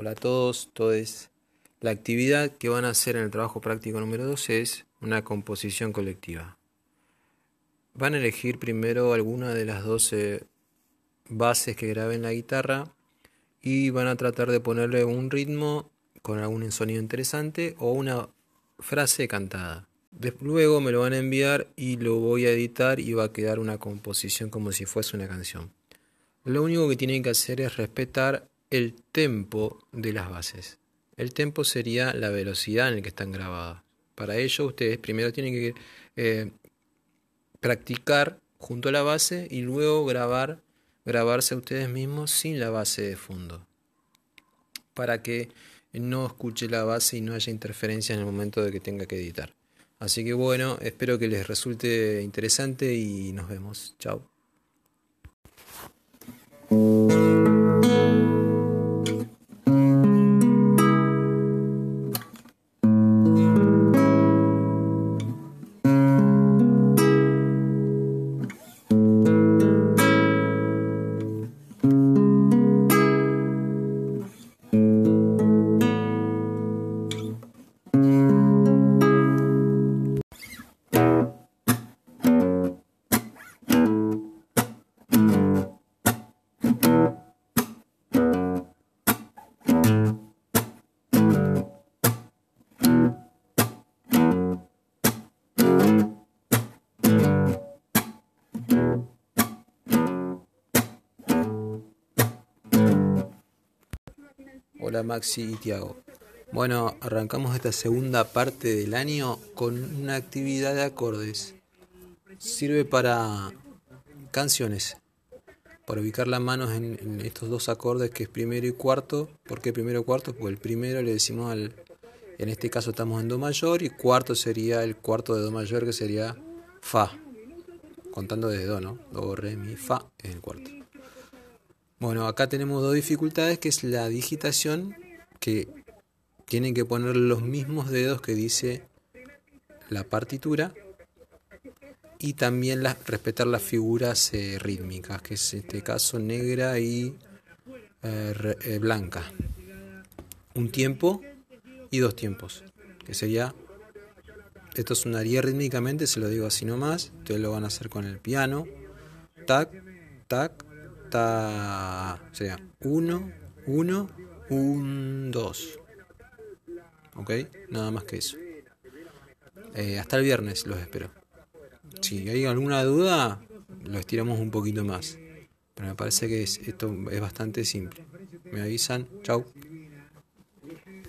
Hola a todos, todos. La actividad que van a hacer en el trabajo práctico número 2 es una composición colectiva. Van a elegir primero alguna de las 12 bases que graben la guitarra y van a tratar de ponerle un ritmo con algún sonido interesante o una frase cantada. Luego me lo van a enviar y lo voy a editar y va a quedar una composición como si fuese una canción. Lo único que tienen que hacer es respetar el tempo de las bases. El tempo sería la velocidad en la que están grabadas. Para ello ustedes primero tienen que eh, practicar junto a la base y luego grabar, grabarse a ustedes mismos sin la base de fondo. Para que no escuche la base y no haya interferencia en el momento de que tenga que editar. Así que bueno, espero que les resulte interesante y nos vemos. Chao. Hola Maxi y Tiago. Bueno, arrancamos esta segunda parte del año con una actividad de acordes. Sirve para canciones, para ubicar las manos en, estos dos acordes que es primero y cuarto. ¿Por qué primero y cuarto? Porque el primero le decimos al, en este caso estamos en Do mayor y cuarto sería el cuarto de Do mayor que sería Fa. Contando desde Do, ¿no? Do, Re, Mi, Fa es el cuarto. Bueno, acá tenemos dos dificultades, que es la digitación, que tienen que poner los mismos dedos que dice la partitura, y también respetar las figuras eh, rítmicas, que es en este caso negra y eh, eh, blanca. Un tiempo y dos tiempos, que sería, esto sonaría rítmicamente, se lo digo así nomás, ustedes lo van a hacer con el piano, tac, tac, sería 1, 1, 1, 2. ¿Ok? Nada más que eso. Eh, hasta el viernes los espero. Si hay alguna duda, lo estiramos un poquito más. Pero me parece que esto es bastante simple. Me avisan. Chau.